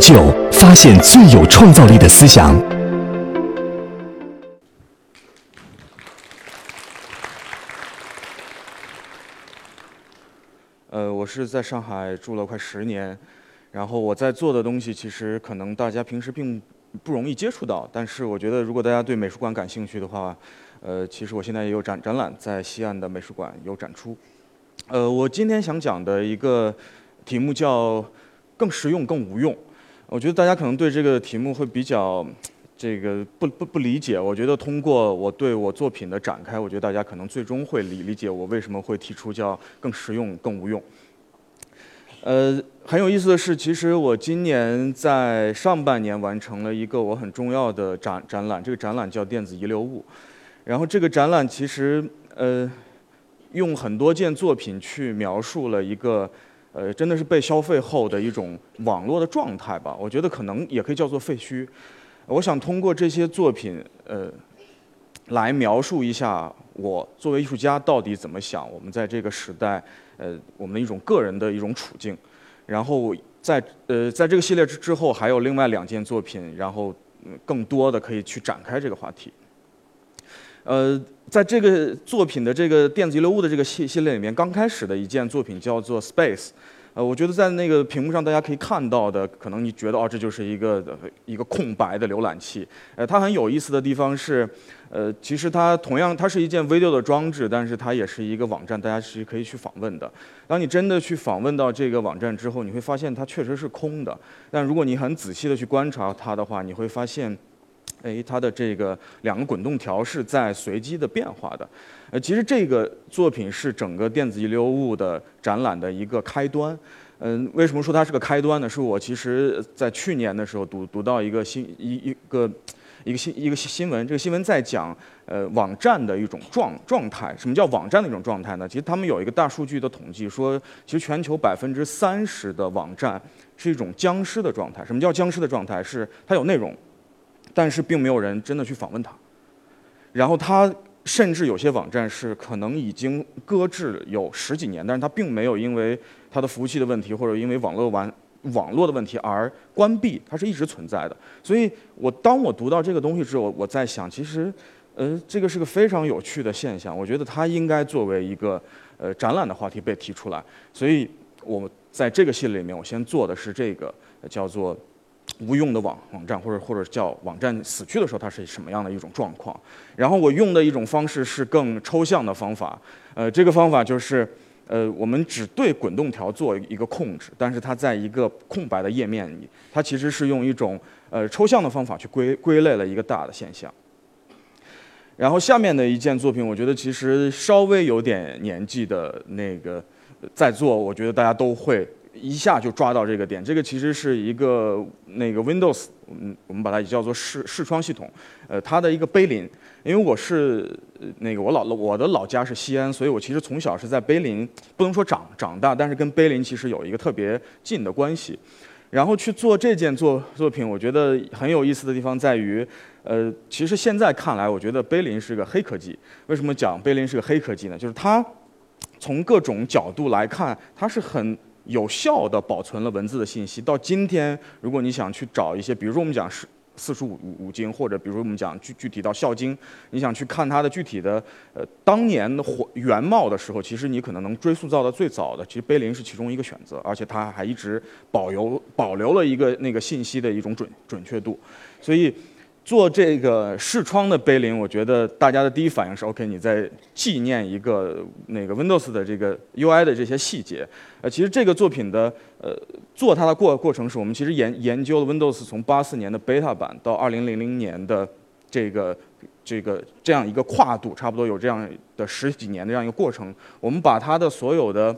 旧，发现最有创造力的思想。呃，我是在上海住了快十年，然后我在做的东西，其实可能大家平时并不容易接触到，但是我觉得如果大家对美术馆感兴趣的话，呃，其实我现在也有展展览在西岸的美术馆有展出。呃，我今天想讲的一个题目叫“更实用更无用”，我觉得大家可能对这个题目会比较这个不不不理解。我觉得通过我对我作品的展开，我觉得大家可能最终会理理解我为什么会提出叫“更实用更无用”。呃，很有意思的是，其实我今年在上半年完成了一个我很重要的展展览，这个展览叫“电子遗留物”。然后这个展览其实呃。用很多件作品去描述了一个，呃，真的是被消费后的一种网络的状态吧。我觉得可能也可以叫做废墟。我想通过这些作品，呃，来描述一下我作为艺术家到底怎么想。我们在这个时代，呃，我们的一种个人的一种处境。然后在呃，在这个系列之之后，还有另外两件作品，然后更多的可以去展开这个话题。呃，在这个作品的这个电子遗留物的这个系系列里面，刚开始的一件作品叫做 Space。呃，我觉得在那个屏幕上大家可以看到的，可能你觉得哦，这就是一个一个空白的浏览器。呃，它很有意思的地方是，呃，其实它同样它是一件 video 的装置，但是它也是一个网站，大家是可以去访问的。当你真的去访问到这个网站之后，你会发现它确实是空的。但如果你很仔细的去观察它的话，你会发现。哎，它的这个两个滚动条是在随机的变化的。呃，其实这个作品是整个电子遗留物的展览的一个开端。嗯，为什么说它是个开端呢？是我其实在去年的时候读读到一个新一一个一个新一个新闻，这个新闻在讲呃网站的一种状状态。什么叫网站的一种状态呢？其实他们有一个大数据的统计，说其实全球百分之三十的网站是一种僵尸的状态。什么叫僵尸的状态？是它有内容。但是并没有人真的去访问它，然后它甚至有些网站是可能已经搁置有十几年，但是它并没有因为它的服务器的问题或者因为网络完网络的问题而关闭，它是一直存在的。所以我当我读到这个东西之后，我在想，其实，呃，这个是个非常有趣的现象，我觉得它应该作为一个呃展览的话题被提出来。所以我在这个系列里面，我先做的是这个叫做。无用的网网站，或者或者叫网站死去的时候，它是什么样的一种状况？然后我用的一种方式是更抽象的方法，呃，这个方法就是，呃，我们只对滚动条做一个控制，但是它在一个空白的页面里，它其实是用一种呃抽象的方法去归归类了一个大的现象。然后下面的一件作品，我觉得其实稍微有点年纪的那个在做，我觉得大家都会。一下就抓到这个点，这个其实是一个那个 Windows，嗯，我们把它也叫做视视窗系统，呃，它的一个碑林。因为我是那个我老我的老家是西安，所以我其实从小是在碑林，不能说长长大，但是跟碑林其实有一个特别近的关系。然后去做这件作作品，我觉得很有意思的地方在于，呃，其实现在看来，我觉得碑林是个黑科技。为什么讲碑林是个黑科技呢？就是它从各种角度来看，它是很。有效的保存了文字的信息。到今天，如果你想去找一些，比如说我们讲是四书五五经，或者比如我们讲具具体到《孝经》，你想去看它的具体的呃当年的原貌的时候，其实你可能能追溯到的最早的，其实碑林是其中一个选择，而且它还一直保留保留了一个那个信息的一种准准确度，所以。做这个视窗的碑林，我觉得大家的第一反应是 OK，你在纪念一个那个 Windows 的这个 UI 的这些细节。呃，其实这个作品的呃做它的过过程是我们其实研研究了 Windows 从八四年的 Beta 版到二零零零年的这个这个这样一个跨度，差不多有这样的十几年的这样一个过程。我们把它的所有的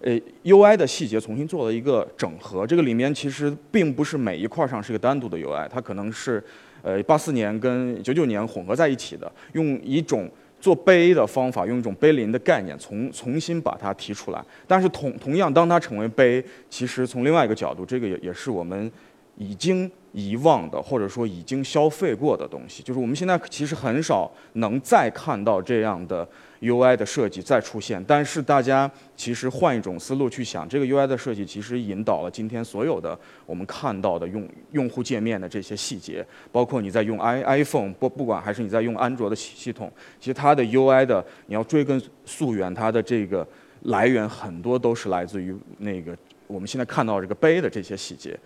呃，UI 的细节重新做了一个整合，这个里面其实并不是每一块上是个单独的 UI，它可能是，呃，八四年跟九九年混合在一起的，用一种做碑的方法，用一种碑林的概念重重新把它提出来。但是同同样，当它成为碑，其实从另外一个角度，这个也也是我们已经遗忘的，或者说已经消费过的东西，就是我们现在其实很少能再看到这样的 UI 的设计再出现。但是大家其实换一种思路去想，这个 UI 的设计其实引导了今天所有的我们看到的用用户界面的这些细节，包括你在用 i iPhone 不不管还是你在用安卓的系系统，其实它的 UI 的你要追根溯源，它的这个来源很多都是来自于那个我们现在看到这个杯的这些细节。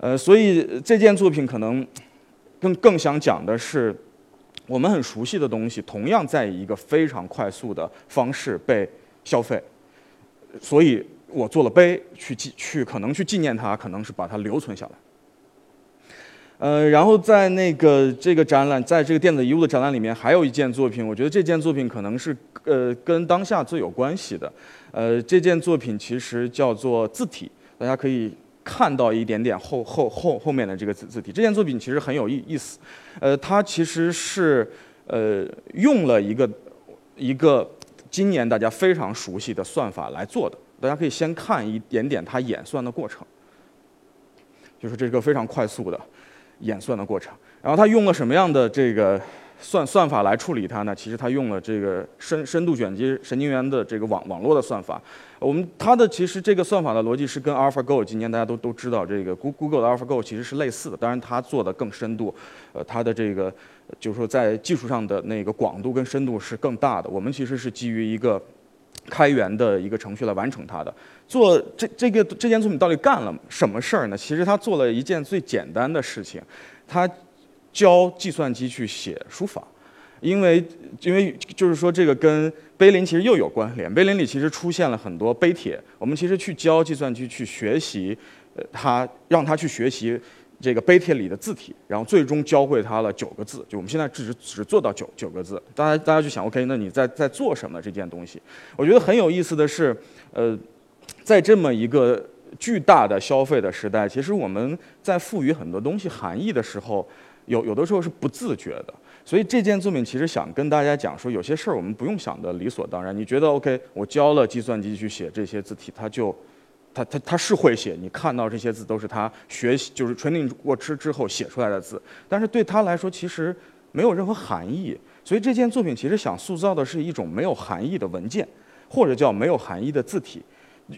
呃，所以这件作品可能更更想讲的是，我们很熟悉的东西，同样在一个非常快速的方式被消费。所以我做了碑，去纪去可能去纪念它，可能是把它留存下来。呃，然后在那个这个展览，在这个电子遗物的展览里面，还有一件作品，我觉得这件作品可能是呃跟当下最有关系的。呃，这件作品其实叫做字体，大家可以。看到一点点后后后后面的这个字字体，这件作品其实很有意意思，呃，它其实是呃用了一个一个今年大家非常熟悉的算法来做的，大家可以先看一点点它演算的过程，就是这个非常快速的演算的过程，然后它用了什么样的这个。算算法来处理它呢？其实它用了这个深深度卷积神经元的这个网网络的算法。我们它的其实这个算法的逻辑是跟 AlphaGo 今年大家都都知道这个 Google 的 AlphaGo 其实是类似的，当然它做的更深度，呃，它的这个就是说在技术上的那个广度跟深度是更大的。我们其实是基于一个开源的一个程序来完成它的。做这这个这件作品到底干了什么事儿呢？其实它做了一件最简单的事情，它。教计算机去写书法，因为因为就是说这个跟碑林其实又有关联。碑林里其实出现了很多碑帖，我们其实去教计算机去学习，呃，它让它去学习这个碑帖里的字体，然后最终教会它了九个字。就我们现在只只做到九九个字，大家大家就想，OK，那你在在做什么这件东西？我觉得很有意思的是，呃，在这么一个巨大的消费的时代，其实我们在赋予很多东西含义的时候。有有的时候是不自觉的，所以这件作品其实想跟大家讲说，有些事儿我们不用想的理所当然。你觉得 OK，我教了计算机去写这些字体，它就，它它它是会写，你看到这些字都是它学习就是 training 过之之后写出来的字，但是对他来说其实没有任何含义。所以这件作品其实想塑造的是一种没有含义的文件，或者叫没有含义的字体。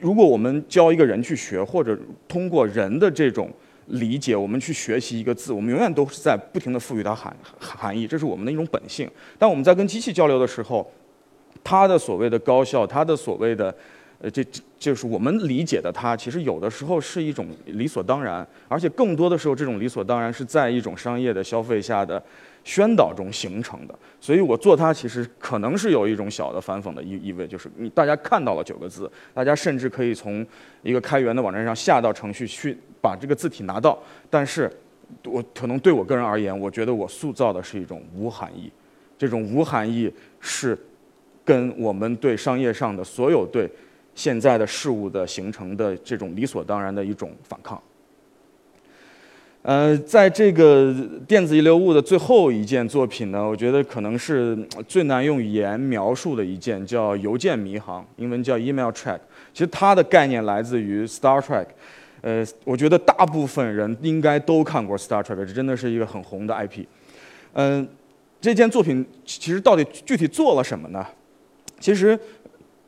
如果我们教一个人去学，或者通过人的这种。理解，我们去学习一个字，我们永远都是在不停的赋予它含含义，这是我们的一种本性。但我们在跟机器交流的时候，它的所谓的高效，它的所谓的，呃，这这就是我们理解的它，其实有的时候是一种理所当然，而且更多的时候，这种理所当然是在一种商业的消费下的。宣导中形成的，所以我做它其实可能是有一种小的反讽的意意味，就是你大家看到了九个字，大家甚至可以从一个开源的网站上下到程序去把这个字体拿到，但是我可能对我个人而言，我觉得我塑造的是一种无含义，这种无含义是跟我们对商业上的所有对现在的事物的形成的这种理所当然的一种反抗。呃，在这个电子遗留物的最后一件作品呢，我觉得可能是最难用语言描述的一件，叫邮件迷航，英文叫 email track。其实它的概念来自于 Star Trek。呃，我觉得大部分人应该都看过 Star Trek，这真的是一个很红的 IP。嗯，这件作品其实到底具体做了什么呢？其实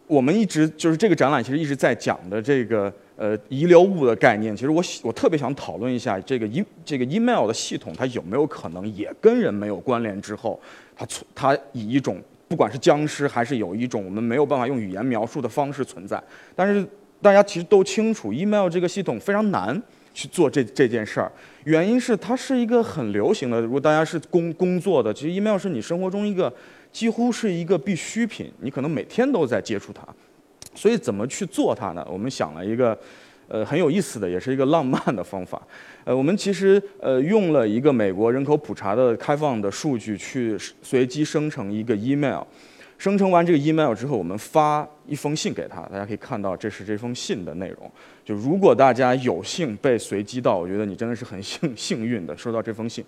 我们一直就是这个展览其实一直在讲的这个。呃，遗留物的概念，其实我我特别想讨论一下这个 e 这个 email 的系统，它有没有可能也跟人没有关联之后，它存它以一种不管是僵尸还是有一种我们没有办法用语言描述的方式存在。但是大家其实都清楚，email 这个系统非常难去做这这件事儿，原因是它是一个很流行的。如果大家是工工作的，其实 email 是你生活中一个几乎是一个必需品，你可能每天都在接触它。所以怎么去做它呢？我们想了一个，呃，很有意思的，也是一个浪漫的方法。呃，我们其实呃用了一个美国人口普查的开放的数据去随机生成一个 email，生成完这个 email 之后，我们发一封信给他。大家可以看到，这是这封信的内容。就如果大家有幸被随机到，我觉得你真的是很幸幸运的收到这封信。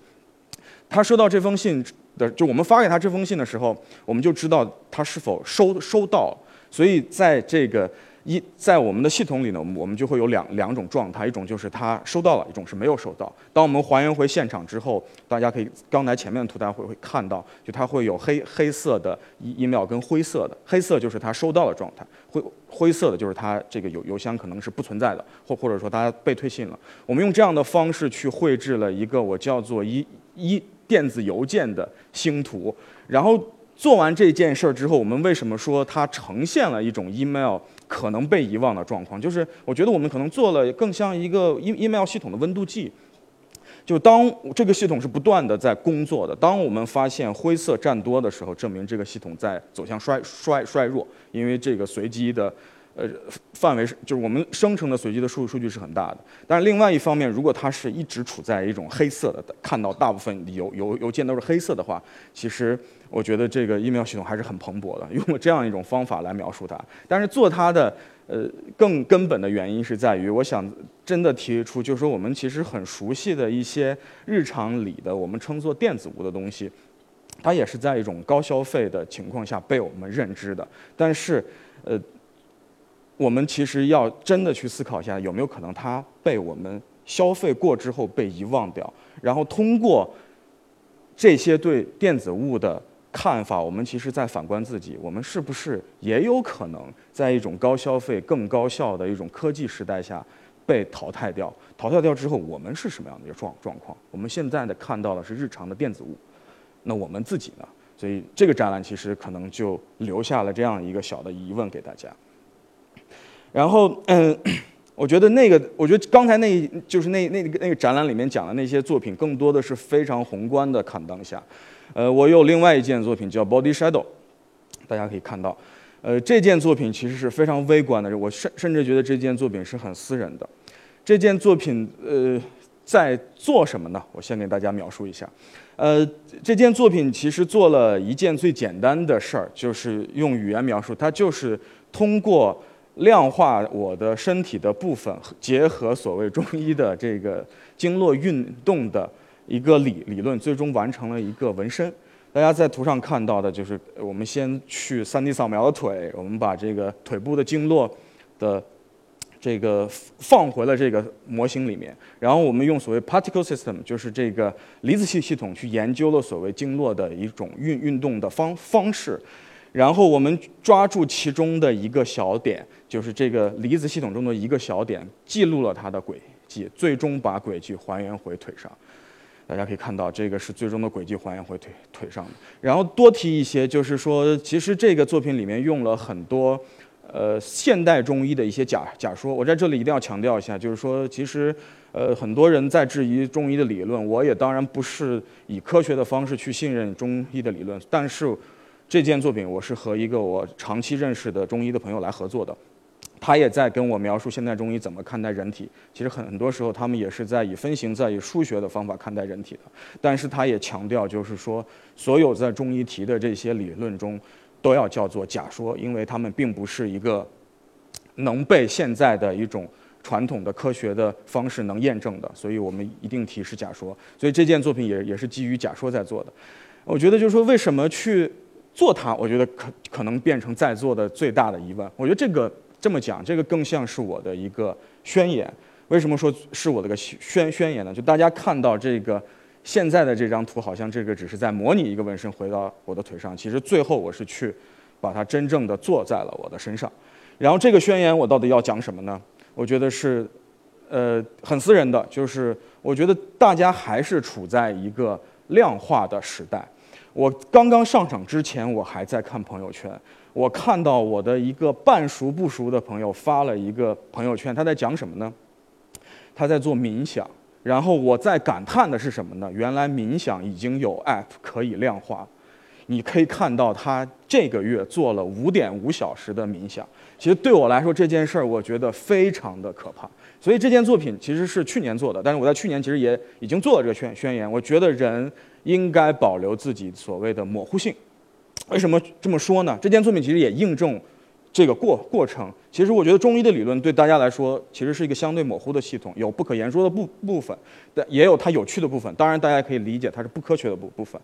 他收到这封信的，就我们发给他这封信的时候，我们就知道他是否收收到。所以在这个一在我们的系统里呢，我们就会有两两种状态，一种就是他收到了，一种是没有收到。当我们还原回现场之后，大家可以刚才前面的图大家会会看到，就它会有黑黑色的 email 跟灰色的，黑色就是他收到的状态，灰灰色的就是他这个邮邮箱可能是不存在的，或或者说大家被退信了。我们用这样的方式去绘制了一个我叫做一一电子邮件的星图，然后做完这件事儿之后，我们为什么说它呈现了一种 email？可能被遗忘的状况，就是我觉得我们可能做了更像一个 e email 系统的温度计。就当这个系统是不断的在工作的，当我们发现灰色占多的时候，证明这个系统在走向衰衰衰弱，因为这个随机的。呃，范围是就是我们生成的随机的数数据是很大的，但是另外一方面，如果它是一直处在一种黑色的，看到大部分邮邮邮件都是黑色的话，其实我觉得这个 email 系统还是很蓬勃的，用了这样一种方法来描述它。但是做它的呃更根本的原因是在于，我想真的提出，就是说我们其实很熟悉的一些日常里的我们称作电子物的东西，它也是在一种高消费的情况下被我们认知的，但是呃。我们其实要真的去思考一下，有没有可能它被我们消费过之后被遗忘掉？然后通过这些对电子物的看法，我们其实在反观自己，我们是不是也有可能在一种高消费、更高效的一种科技时代下被淘汰掉？淘汰掉之后，我们是什么样的一个状状况？我们现在的看到的是日常的电子物，那我们自己呢？所以这个展览其实可能就留下了这样一个小的疑问给大家。然后，嗯，我觉得那个，我觉得刚才那，就是那那个那个展览里面讲的那些作品，更多的是非常宏观的看当下。呃，我有另外一件作品叫《Body Shadow》，大家可以看到，呃，这件作品其实是非常微观的，我甚甚至觉得这件作品是很私人的。这件作品，呃，在做什么呢？我先给大家描述一下。呃，这件作品其实做了一件最简单的事儿，就是用语言描述，它就是通过。量化我的身体的部分，结合所谓中医的这个经络运动的一个理理论，最终完成了一个纹身。大家在图上看到的就是，我们先去 3D 扫描的腿，我们把这个腿部的经络的这个放回了这个模型里面，然后我们用所谓 particle system，就是这个离子系系统去研究了所谓经络的一种运运动的方方式。然后我们抓住其中的一个小点，就是这个离子系统中的一个小点，记录了它的轨迹，最终把轨迹还原回腿上。大家可以看到，这个是最终的轨迹还原回腿腿上的。然后多提一些，就是说，其实这个作品里面用了很多，呃，现代中医的一些假假说。我在这里一定要强调一下，就是说，其实，呃，很多人在质疑中医的理论，我也当然不是以科学的方式去信任中医的理论，但是。这件作品我是和一个我长期认识的中医的朋友来合作的，他也在跟我描述现代中医怎么看待人体。其实很很多时候他们也是在以分形、在以数学的方法看待人体的。但是他也强调，就是说所有在中医提的这些理论中，都要叫做假说，因为他们并不是一个能被现在的一种传统的科学的方式能验证的。所以我们一定提是假说。所以这件作品也也是基于假说在做的。我觉得就是说为什么去。做它，我觉得可可能变成在座的最大的疑问。我觉得这个这么讲，这个更像是我的一个宣言。为什么说是我的个宣宣言呢？就大家看到这个现在的这张图，好像这个只是在模拟一个纹身回到我的腿上，其实最后我是去把它真正的做在了我的身上。然后这个宣言我到底要讲什么呢？我觉得是呃很私人的，就是我觉得大家还是处在一个量化的时代。我刚刚上场之前，我还在看朋友圈。我看到我的一个半熟不熟的朋友发了一个朋友圈，他在讲什么呢？他在做冥想。然后我在感叹的是什么呢？原来冥想已经有 App 可以量化。你可以看到他这个月做了五点五小时的冥想。其实对我来说这件事儿，我觉得非常的可怕。所以这件作品其实是去年做的，但是我在去年其实也已经做了这个宣宣言。我觉得人。应该保留自己所谓的模糊性。为什么这么说呢？这件作品其实也印证这个过过程。其实我觉得中医的理论对大家来说其实是一个相对模糊的系统，有不可言说的部部分，但也有它有趣的部分。当然，大家可以理解它是不科学的部部分。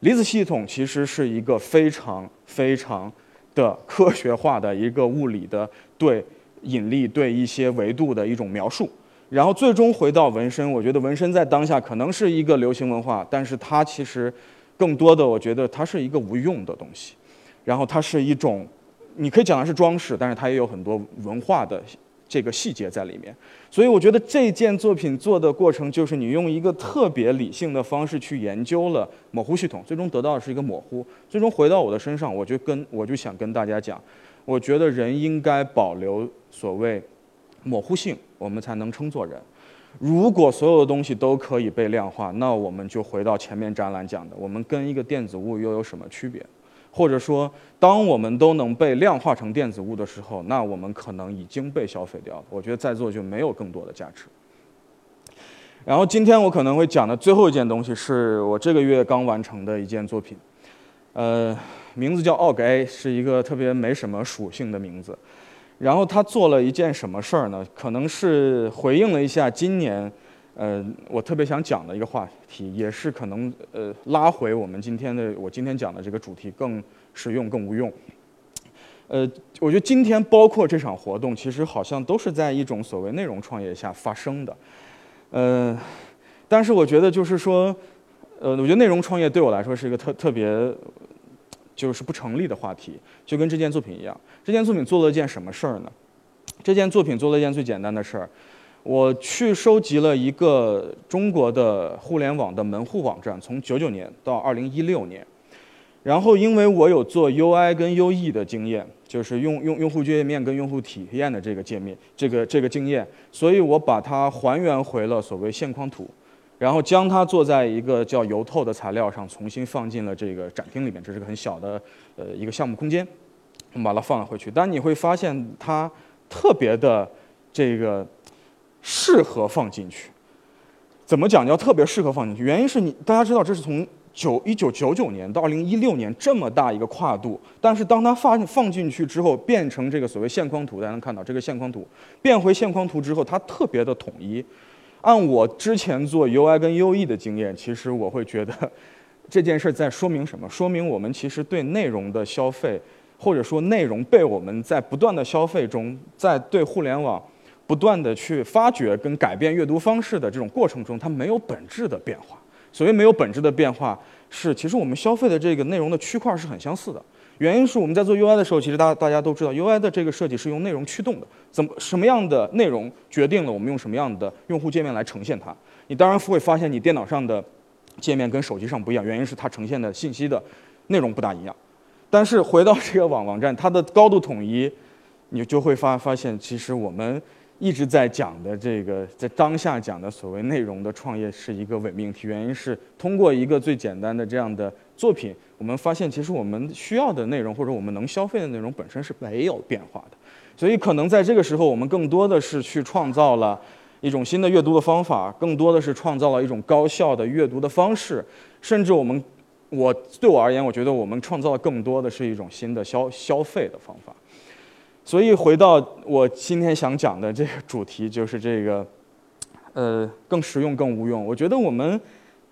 离子系统其实是一个非常非常的科学化的一个物理的对引力对一些维度的一种描述，然后最终回到纹身。我觉得纹身在当下可能是一个流行文化，但是它其实更多的，我觉得它是一个无用的东西。然后它是一种，你可以讲它是装饰，但是它也有很多文化的这个细节在里面。所以我觉得这件作品做的过程，就是你用一个特别理性的方式去研究了模糊系统，最终得到的是一个模糊。最终回到我的身上，我就跟我就想跟大家讲。我觉得人应该保留所谓模糊性，我们才能称作人。如果所有的东西都可以被量化，那我们就回到前面展览讲的，我们跟一个电子物又有什么区别？或者说，当我们都能被量化成电子物的时候，那我们可能已经被消费掉了。我觉得在座就没有更多的价值。然后今天我可能会讲的最后一件东西，是我这个月刚完成的一件作品，呃。名字叫奥格 A，是一个特别没什么属性的名字。然后他做了一件什么事儿呢？可能是回应了一下今年，呃，我特别想讲的一个话题，也是可能呃拉回我们今天的我今天讲的这个主题更实用更无用。呃，我觉得今天包括这场活动，其实好像都是在一种所谓内容创业下发生的。呃，但是我觉得就是说，呃，我觉得内容创业对我来说是一个特特别。就是不成立的话题，就跟这件作品一样。这件作品做了一件什么事儿呢？这件作品做了一件最简单的事儿，我去收集了一个中国的互联网的门户网站，从九九年到二零一六年。然后，因为我有做 UI 跟 UE 的经验，就是用用用户界面跟用户体验的这个界面，这个这个经验，所以我把它还原回了所谓线框图。然后将它做在一个叫油透的材料上，重新放进了这个展厅里面。这是个很小的呃一个项目空间，我们把它放了回去。但你会发现它特别的这个适合放进去。怎么讲叫特别适合放进去？原因是你大家知道这是从九一九九九年到二零一六年这么大一个跨度，但是当它放放进去之后，变成这个所谓线框图，大家能看到这个线框图变回线框图之后，它特别的统一。按我之前做 UI 跟 UE 的经验，其实我会觉得 这件事在说明什么？说明我们其实对内容的消费，或者说内容被我们在不断的消费中，在对互联网不断的去发掘跟改变阅读方式的这种过程中，它没有本质的变化。所谓没有本质的变化，是其实我们消费的这个内容的区块是很相似的。原因是我们在做 UI 的时候，其实大大家都知道，UI 的这个设计是用内容驱动的。怎么什么样的内容决定了我们用什么样的用户界面来呈现它？你当然会发现你电脑上的界面跟手机上不一样，原因是它呈现的信息的内容不大一样。但是回到这个网网站，它的高度统一，你就会发发现，其实我们一直在讲的这个，在当下讲的所谓内容的创业是一个伪命题。原因是通过一个最简单的这样的作品。我们发现，其实我们需要的内容或者我们能消费的内容本身是没有变化的，所以可能在这个时候，我们更多的是去创造了一种新的阅读的方法，更多的是创造了一种高效的阅读的方式，甚至我们，我对我而言，我觉得我们创造的更多的是一种新的消消费的方法。所以回到我今天想讲的这个主题，就是这个，呃，更实用更无用。我觉得我们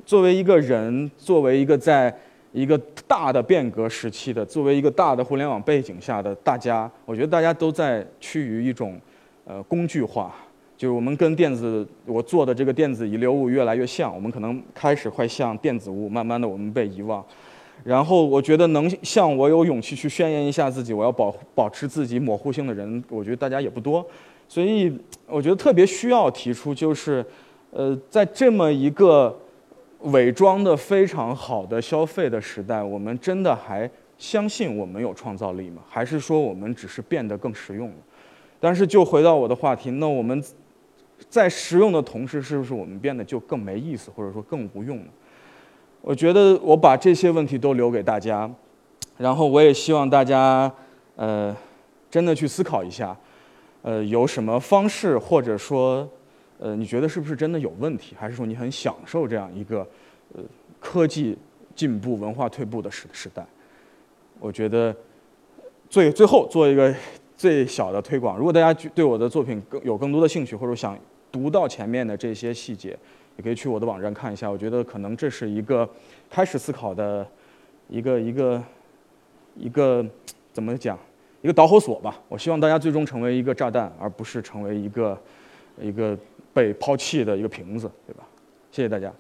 作为一个人，作为一个在一个大的变革时期的，作为一个大的互联网背景下的大家，我觉得大家都在趋于一种，呃，工具化，就是我们跟电子我做的这个电子遗留物越来越像，我们可能开始快像电子物，慢慢的我们被遗忘。然后我觉得能像我有勇气去宣言一下自己，我要保保持自己模糊性的人，我觉得大家也不多。所以我觉得特别需要提出，就是，呃，在这么一个。伪装的非常好的消费的时代，我们真的还相信我们有创造力吗？还是说我们只是变得更实用了？但是就回到我的话题，那我们在实用的同时，是不是我们变得就更没意思，或者说更无用呢？我觉得我把这些问题都留给大家，然后我也希望大家呃真的去思考一下，呃有什么方式或者说。呃，你觉得是不是真的有问题，还是说你很享受这样一个呃科技进步、文化退步的时时代？我觉得最最后做一个 最小的推广，如果大家对我的作品更有更多的兴趣，或者想读到前面的这些细节，也可以去我的网站看一下。我觉得可能这是一个开始思考的一个一个一个怎么讲？一个导火索吧。我希望大家最终成为一个炸弹，而不是成为一个一个被抛弃的一个瓶子，对吧？谢谢大家。